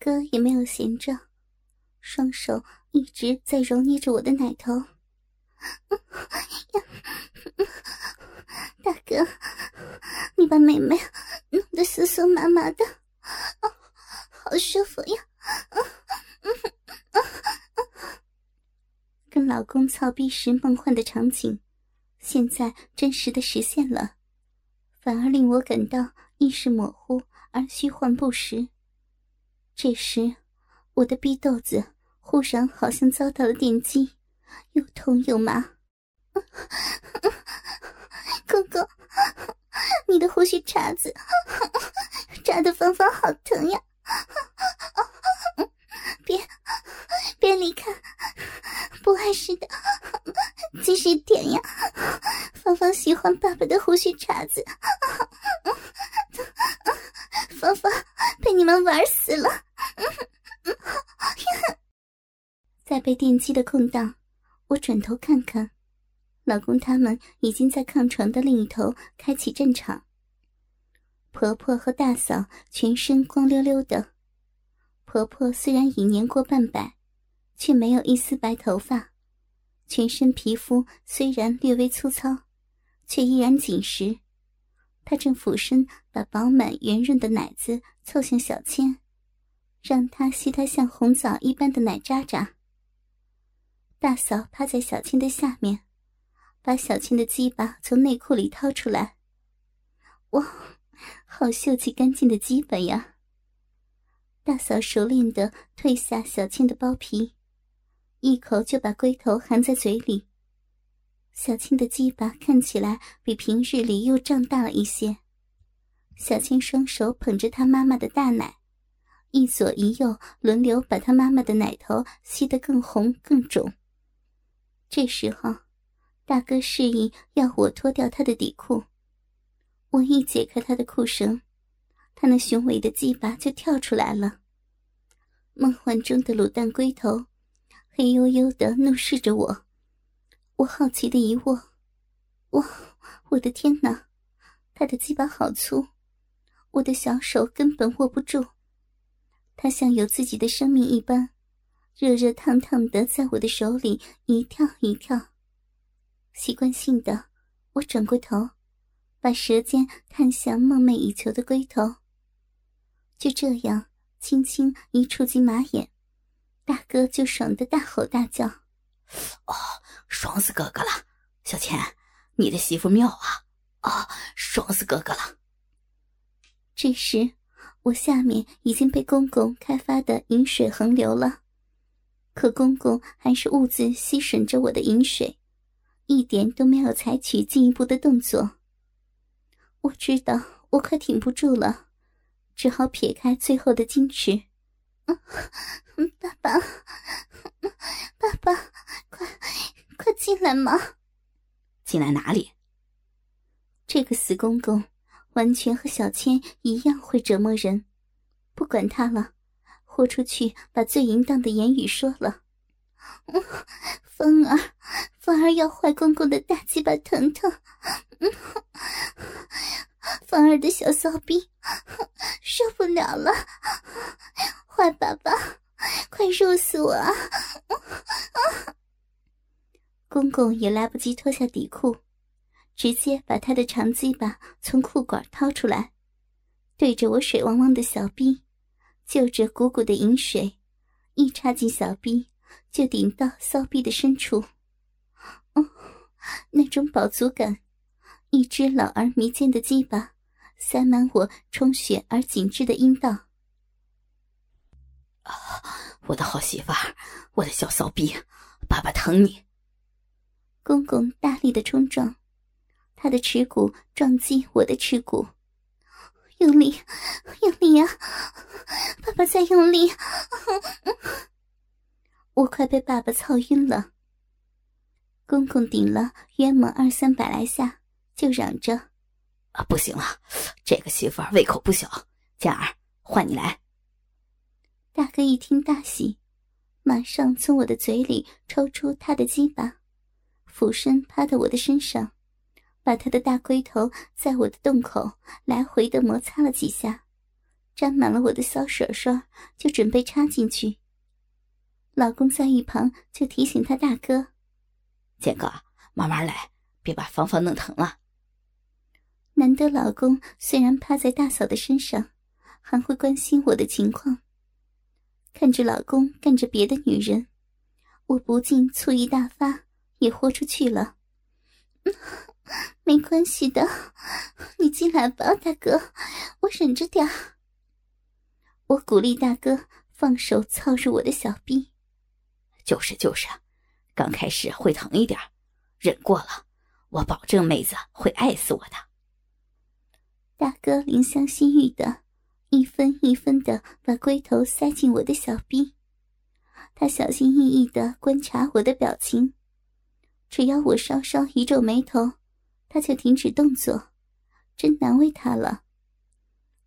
哥也没有闲着，双手一直在揉捏着我的奶头。大哥，你把妹妹弄得酥酥麻麻的，好舒服呀！跟老公操逼时梦幻的场景，现在真实的实现了，反而令我感到意识模糊而虚幻不实。这时，我的逼豆子忽然好像遭到了电击，又痛又麻。哥哥，你的胡须茬子扎的芳芳好疼呀！别别离开，不碍事的，继续舔呀！芳芳喜欢爸爸的胡须茬子，芳芳被你们玩死了！在被电击的空档，我转头看看。老公他们已经在炕床的另一头开启战场。婆婆和大嫂全身光溜溜的，婆婆虽然已年过半百，却没有一丝白头发，全身皮肤虽然略微粗糙，却依然紧实。她正俯身把饱满圆润的奶子凑向小千，让她吸她像红枣一般的奶渣渣。大嫂趴在小青的下面。把小青的鸡巴从内裤里掏出来，哇，好秀气干净的鸡巴呀！大嫂熟练的褪下小青的包皮，一口就把龟头含在嘴里。小青的鸡巴看起来比平日里又胀大了一些。小青双手捧着她妈妈的大奶，一左一右轮流把她妈妈的奶头吸得更红更肿。这时候。大哥示意要我脱掉他的底裤，我一解开他的裤绳，他那雄伟的鸡巴就跳出来了。梦幻中的卤蛋龟头，黑黝黝的怒视着我。我好奇的一握，哇，我的天哪，他的鸡巴好粗，我的小手根本握不住。他像有自己的生命一般，热热烫烫的在我的手里一跳一跳。习惯性的，我转过头，把舌尖探向梦寐以求的龟头。就这样，轻轻一触及马眼，大哥就爽的大吼大叫：“哦，爽死哥哥了！小钱，你的媳妇妙啊！啊，爽死哥哥了！”这时，我下面已经被公公开发的饮水横流了，可公公还是兀自吸吮着我的饮水。一点都没有采取进一步的动作。我知道我快挺不住了，只好撇开最后的矜持。爸爸，爸爸，快快进来嘛！进来哪里？这个死公公，完全和小千一样会折磨人。不管他了，豁出去把最淫荡的言语说了。风儿，风儿要坏公公的大鸡巴疼疼，风儿的小骚逼受不了了，坏爸爸，快入死我啊！公公也来不及脱下底裤，直接把他的长鸡巴从裤管掏出来，对着我水汪汪的小逼，就着鼓鼓的饮水，一插进小臂。就顶到骚逼的深处，哦，那种饱足感，一只老而弥坚的鸡巴塞满我充血而紧致的阴道。啊，我的好媳妇儿，我的小骚逼，爸爸疼你！公公大力的冲撞，他的耻骨撞击我的耻骨，用力，用力啊！爸爸再用力！我快被爸爸操晕了。公公顶了约莫二三百来下，就嚷着：“啊，不行了，这个媳妇儿胃口不小，佳儿换你来。”大哥一听大喜，马上从我的嘴里抽出他的鸡巴，俯身趴到我的身上，把他的大龟头在我的洞口来回的摩擦了几下，沾满了我的小水水，就准备插进去。老公在一旁就提醒他大哥：“建哥，慢慢来，别把芳芳弄疼了。”难得老公虽然趴在大嫂的身上，还会关心我的情况。看着老公干着别的女人，我不禁醋意大发，也豁出去了。没关系的，你进来吧，大哥，我忍着点我鼓励大哥放手操入我的小臂。就是就是，刚开始会疼一点，忍过了，我保证妹子会爱死我的。大哥怜香惜玉的。一分一分的把龟头塞进我的小臂，他小心翼翼的观察我的表情，只要我稍稍一皱眉头，他就停止动作，真难为他了。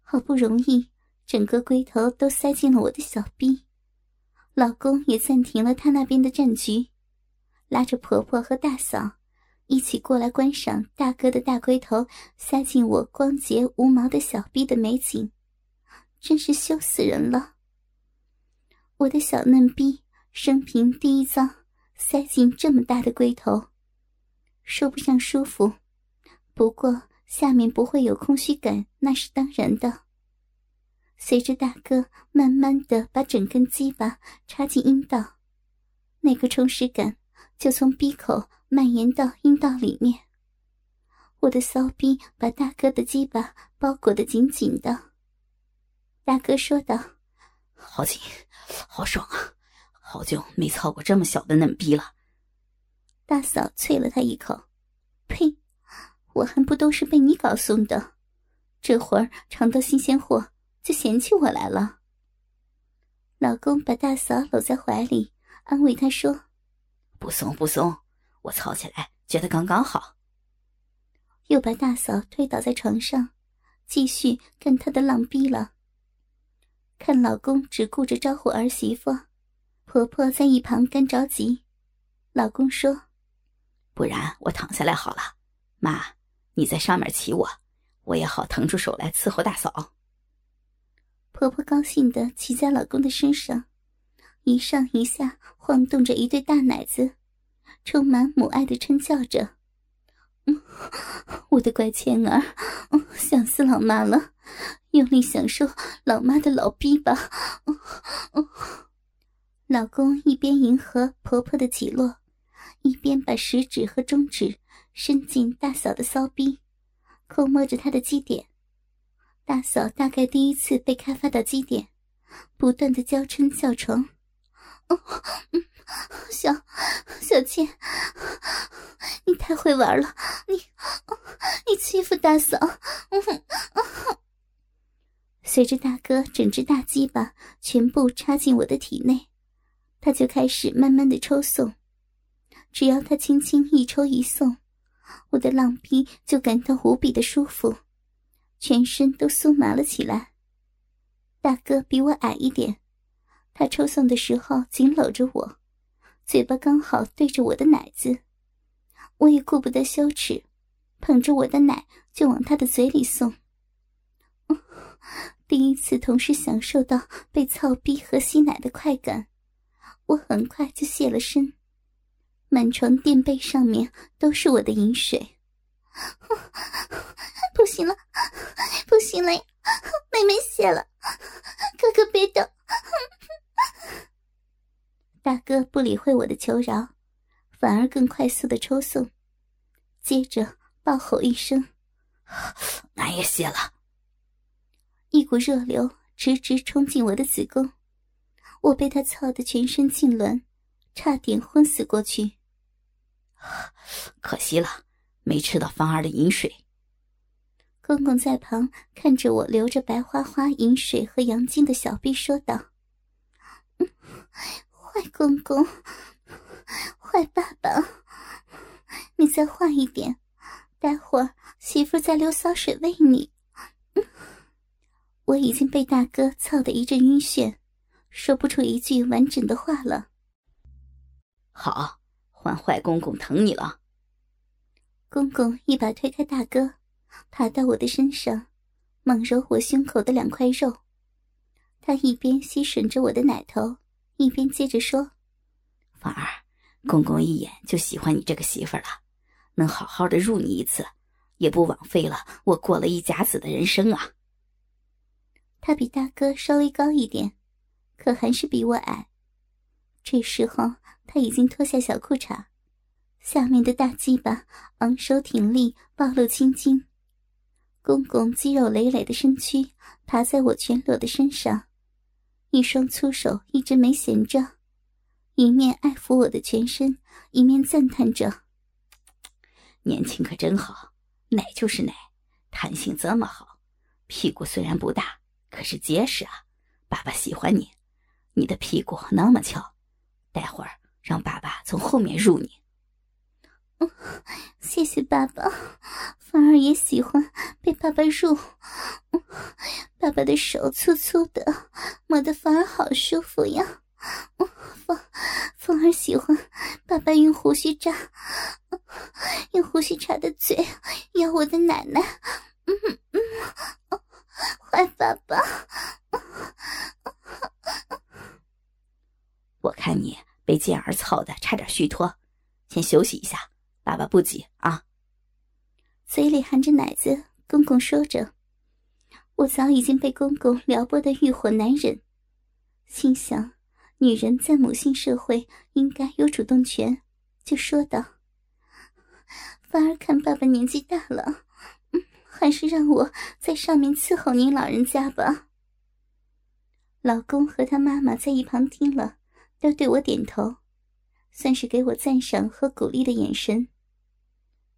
好不容易整个龟头都塞进了我的小臂，老公也暂停了他那边的战局，拉着婆婆和大嫂一起过来观赏大哥的大龟头塞进我光洁无毛的小臂的美景。真是羞死人了！我的小嫩逼，生平第一遭塞进这么大的龟头，说不上舒服，不过下面不会有空虚感，那是当然的。随着大哥慢慢的把整根鸡巴插进阴道，那个充实感就从鼻口蔓延到阴道里面。我的骚逼把大哥的鸡巴包裹得紧紧的。大哥说道：“好紧，好爽啊！好久没操过这么小的嫩逼了。”大嫂啐了他一口：“呸！我还不都是被你搞松的？这会儿尝到新鲜货就嫌弃我来了。”老公把大嫂搂在怀里，安慰她说：“不松不松，我操起来觉得刚刚好。”又把大嫂推倒在床上，继续干他的浪逼了。看老公只顾着招呼儿媳妇，婆婆在一旁干着急。老公说：“不然我躺下来好了，妈，你在上面骑我，我也好腾出手来伺候大嫂。”婆婆高兴的骑在老公的身上，一上一下晃动着一对大奶子，充满母爱的嗔叫着：“嗯，我的乖倩儿，想死老妈了。”用力享受老妈的老逼吧！老公一边迎合婆婆的起落，一边把食指和中指伸进大嫂的骚逼，抠摸着她的基点。大嫂大概第一次被开发到基点，不断的娇嗔叫床。小小倩，你太会玩了！你你欺负大嫂！随着大哥整只大鸡巴全部插进我的体内，他就开始慢慢的抽送。只要他轻轻一抽一送，我的浪逼就感到无比的舒服，全身都酥麻了起来。大哥比我矮一点，他抽送的时候紧搂着我，嘴巴刚好对着我的奶子，我也顾不得羞耻，捧着我的奶就往他的嘴里送。第一次同时享受到被操逼和吸奶的快感，我很快就泄了身，满床垫被上面都是我的饮水。不行了，不行了，妹妹谢了，哥哥别动。大哥不理会我的求饶，反而更快速的抽送，接着暴吼一声：“俺也谢了。”一股热流直直冲进我的子宫，我被他操得全身痉挛，差点昏死过去。可惜了，没吃到芳儿的饮水。公公在旁看着我流着白花花饮水和阳精的小臂，说道：“坏公公，坏爸爸，你再换一点，待会儿媳妇再流骚水喂你。”我已经被大哥操得一阵晕眩，说不出一句完整的话了。好，换坏公公疼你了。公公一把推开大哥，爬到我的身上，猛揉我胸口的两块肉，他一边吸吮着我的奶头，一边接着说：“芳儿，公公一眼就喜欢你这个媳妇了，能好好的入你一次，也不枉费了我过了一甲子的人生啊。”他比大哥稍微高一点，可还是比我矮。这时候他已经脱下小裤衩，下面的大鸡巴昂首挺立，暴露青筋。公公肌肉累累的身躯爬在我全裸的身上。一双粗手一直没闲着，一面爱抚我的全身，一面赞叹着：“年轻可真好，奶就是奶，弹性这么好，屁股虽然不大，可是结实啊。爸爸喜欢你，你的屁股那么翘，待会儿让爸爸从后面入你。”谢谢爸爸，芳儿也喜欢被爸爸入。爸爸的手粗粗的，摸得芳儿好舒服呀。芳芳儿喜欢爸爸用胡须扎，用胡须插的嘴咬我的奶奶。嗯嗯，坏爸爸。我看你被健儿操的差点虚脱，先休息一下。爸爸不急啊。嘴里含着奶子，公公说着：“我早已经被公公撩拨的欲火难忍，心想，女人在母性社会应该有主动权，就说道：‘反而看爸爸年纪大了，嗯还是让我在上面伺候您老人家吧。’老公和他妈妈在一旁听了，都对我点头，算是给我赞赏和鼓励的眼神。”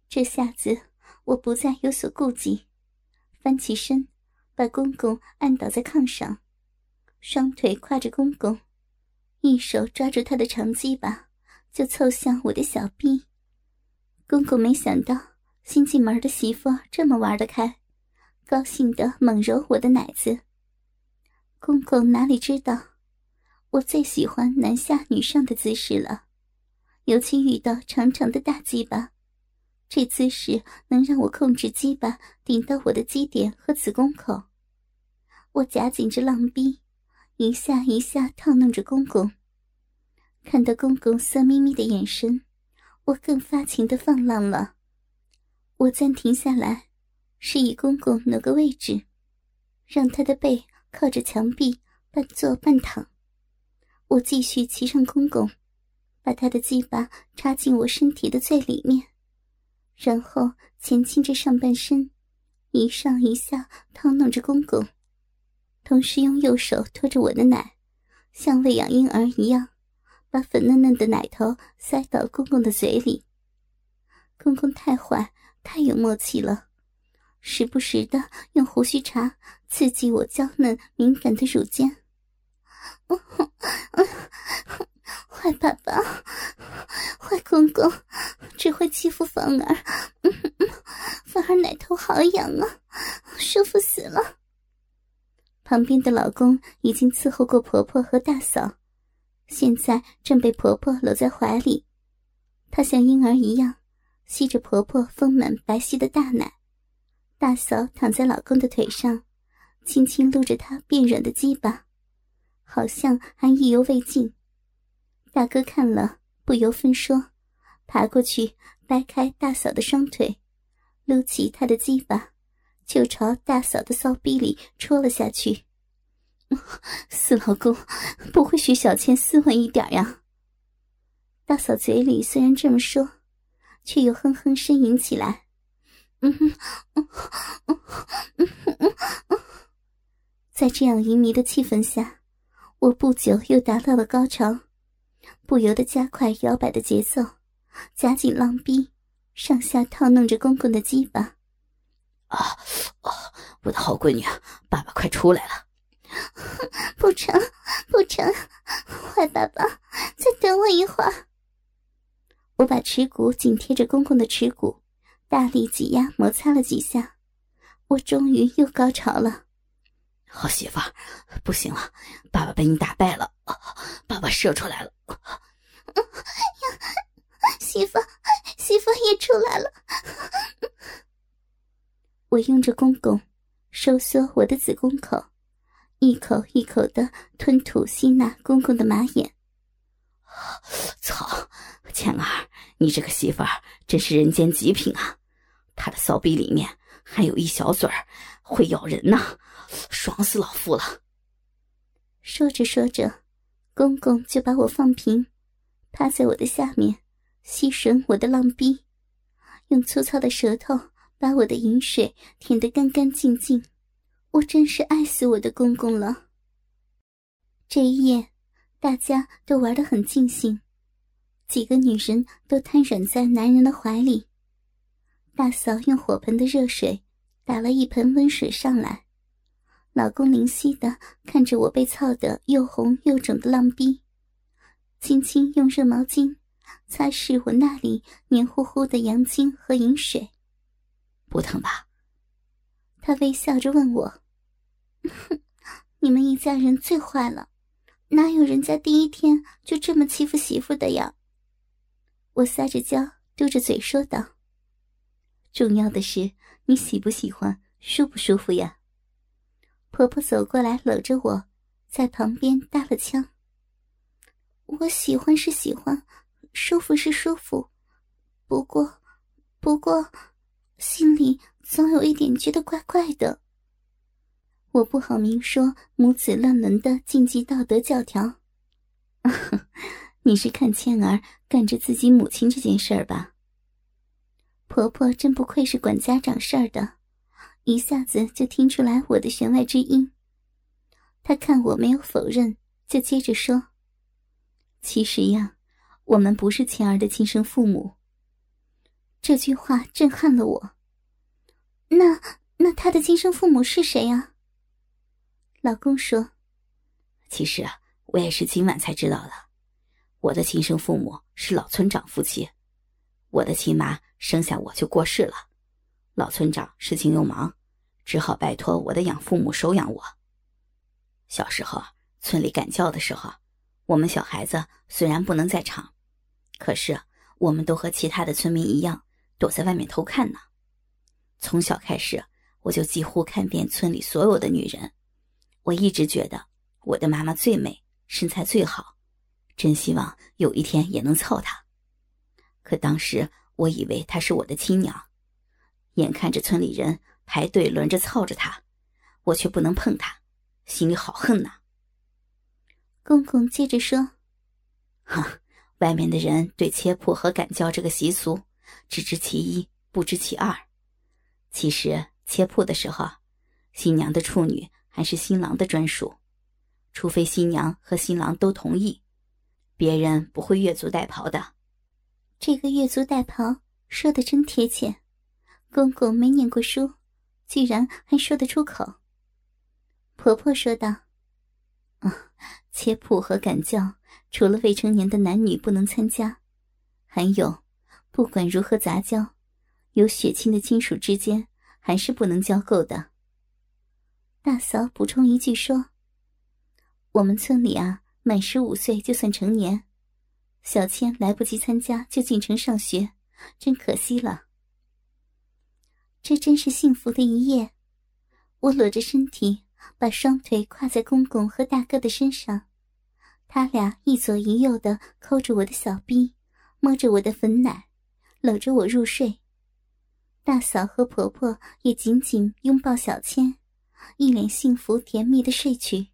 这下子我不再有所顾忌，翻起身，把公公按倒在炕上，双腿跨着公公，一手抓住他的长鸡巴，就凑向我的小臂。公公没想到新进门的媳妇这么玩得开，高兴的猛揉我的奶子。公公哪里知道，我最喜欢男下女上的姿势了，尤其遇到长长的大鸡巴。这姿势能让我控制鸡巴顶到我的基点和子宫口，我夹紧着浪逼，一下一下套弄着公公。看到公公色眯眯的眼神，我更发情的放浪了。我暂停下来，示意公公挪个位置，让他的背靠着墙壁，半坐半躺。我继续骑上公公，把他的鸡巴插进我身体的最里面。然后前倾着上半身，一上一下套弄着公公，同时用右手托着我的奶，像喂养婴儿一样，把粉嫩嫩的奶头塞到公公的嘴里。公公太坏，太有默契了，时不时的用胡须茬刺激我娇嫩敏感的乳尖。坏爸爸，坏公公，只会欺负芳儿。芳儿奶头好痒啊，舒服死了。旁边的老公已经伺候过婆婆和大嫂，现在正被婆婆搂在怀里。他像婴儿一样吸着婆婆丰满白皙的大奶，大嫂躺在老公的腿上，轻轻撸着他变软的鸡巴，好像还意犹未尽。大哥看了，不由分说，爬过去掰开大嫂的双腿，撸起她的鸡巴，就朝大嫂的骚逼里戳了下去。死老公，不会学小倩斯文一点呀？大嫂嘴里虽然这么说，却又哼哼呻吟起来。嗯哼，嗯哼嗯嗯嗯在这样淫靡的气氛下，我不久又达到了高潮。不由得加快摇摆的节奏，夹紧浪逼，上下套弄着公公的鸡巴。啊啊！我的好闺女，爸爸快出来了！不成，不成！坏爸爸，再等我一会儿。我把耻骨紧贴着公公的耻骨，大力挤压摩擦了几下，我终于又高潮了。好媳妇，不行了，爸爸被你打败了，爸爸射出来了。媳妇，媳妇也出来了。我拥着公公，收缩我的子宫口，一口一口的吞吐吸纳公公的马眼。操，倩儿，你这个媳妇儿真是人间极品啊！她的骚逼里面还有一小嘴儿，会咬人呢，爽死老夫了。说着说着，公公就把我放平，趴在我的下面，吸吮我的浪逼，用粗糙的舌头把我的饮水舔得干干净净。我真是爱死我的公公了。这一夜，大家都玩得很尽兴，几个女人都瘫软在男人的怀里。大嫂用火盆的热水打了一盆温水上来，老公灵犀的看着我被操得又红又肿的浪逼，轻轻用热毛巾擦拭我那里黏糊糊的阳精和饮水。不疼吧？他微笑着问我。哼，你们一家人最坏了，哪有人家第一天就这么欺负媳妇的呀？我撒着娇，嘟着嘴说道：“重要的是你喜不喜欢，舒不舒服呀？”婆婆走过来搂着我，在旁边搭了腔：“我喜欢是喜欢，舒服是舒服，不过，不过，心里总有一点觉得怪怪的。”我不好明说母子乱伦的禁忌道德教条。你是看倩儿干着自己母亲这件事儿吧？婆婆真不愧是管家长事儿的，一下子就听出来我的弦外之音。他看我没有否认，就接着说：“其实呀，我们不是倩儿的亲生父母。”这句话震撼了我。那那他的亲生父母是谁呀？老公说：“其实啊，我也是今晚才知道的。我的亲生父母是老村长夫妻，我的亲妈生下我就过世了，老村长事情又忙，只好拜托我的养父母收养我。小时候村里赶教的时候，我们小孩子虽然不能在场，可是我们都和其他的村民一样躲在外面偷看呢。从小开始，我就几乎看遍村里所有的女人。”我一直觉得我的妈妈最美，身材最好，真希望有一天也能操她。可当时我以为她是我的亲娘，眼看着村里人排队轮着操着她，我却不能碰她，心里好恨呐。公公接着说：“哼，外面的人对切腹和赶教这个习俗只知其一，不知其二。其实切腹的时候，新娘的处女。”还是新郎的专属，除非新娘和新郎都同意，别人不会越俎代庖的。这个越俎代庖说的真贴切，公公没念过书，居然还说得出口。婆婆说道：“啊，切腹和赶教，除了未成年的男女不能参加，还有，不管如何杂交，有血亲的亲属之间还是不能交够的。”大嫂补充一句说：“我们村里啊，满十五岁就算成年。小千来不及参加就进城上学，真可惜了。这真是幸福的一夜。”我裸着身体，把双腿跨在公公和大哥的身上，他俩一左一右的抠着我的小臂，摸着我的粉奶，搂着我入睡。大嫂和婆婆也紧紧拥抱小千。一脸幸福甜蜜的睡去。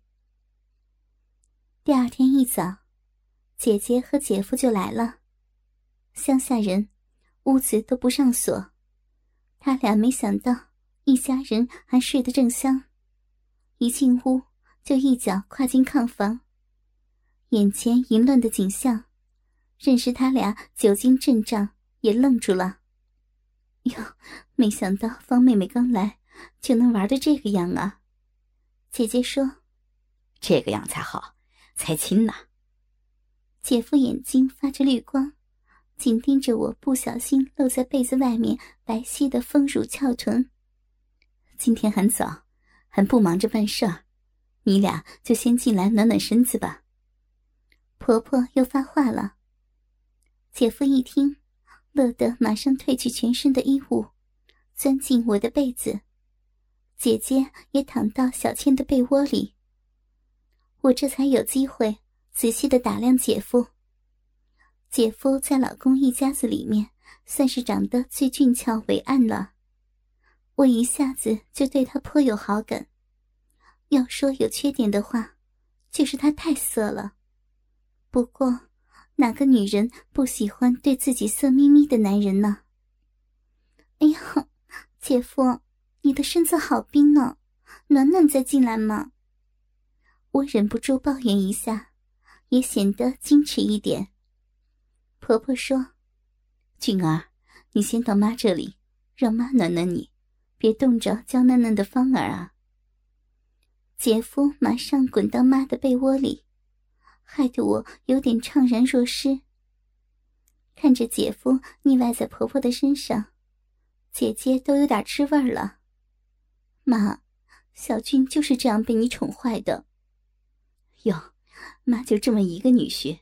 第二天一早，姐姐和姐夫就来了。乡下人，屋子都不上锁。他俩没想到一家人还睡得正香，一进屋就一脚跨进炕房。眼前淫乱的景象，认识他俩久经阵仗，也愣住了。哟，没想到方妹妹刚来。就能玩的这个样啊！姐姐说：“这个样才好，才亲呢。”姐夫眼睛发着绿光，紧盯着我，不小心露在被子外面白皙的丰乳翘臀。今天很早，还不忙着办事儿，你俩就先进来暖暖身子吧。婆婆又发话了。姐夫一听，乐得马上褪去全身的衣物，钻进我的被子。姐姐也躺到小倩的被窝里，我这才有机会仔细的打量姐夫。姐夫在老公一家子里面算是长得最俊俏伟岸了，我一下子就对他颇有好感。要说有缺点的话，就是他太色了。不过，哪个女人不喜欢对自己色眯眯的男人呢？哎呀，姐夫，你的身子好冰呢，暖暖再进来嘛。我忍不住抱怨一下，也显得矜持一点。婆婆说：“俊儿，你先到妈这里，让妈暖暖你，别冻着娇嫩嫩的芳儿啊。”姐夫马上滚到妈的被窝里，害得我有点怅然若失。看着姐夫腻歪在婆婆的身上，姐姐都有点吃味了。妈，小俊就是这样被你宠坏的。哟，妈就这么一个女婿，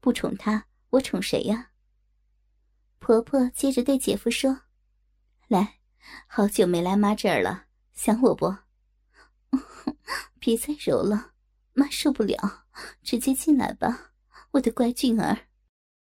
不宠他。我宠谁呀？婆婆接着对姐夫说：“来，好久没来妈这儿了，想我不？别再揉了，妈受不了，直接进来吧，我的乖俊儿。”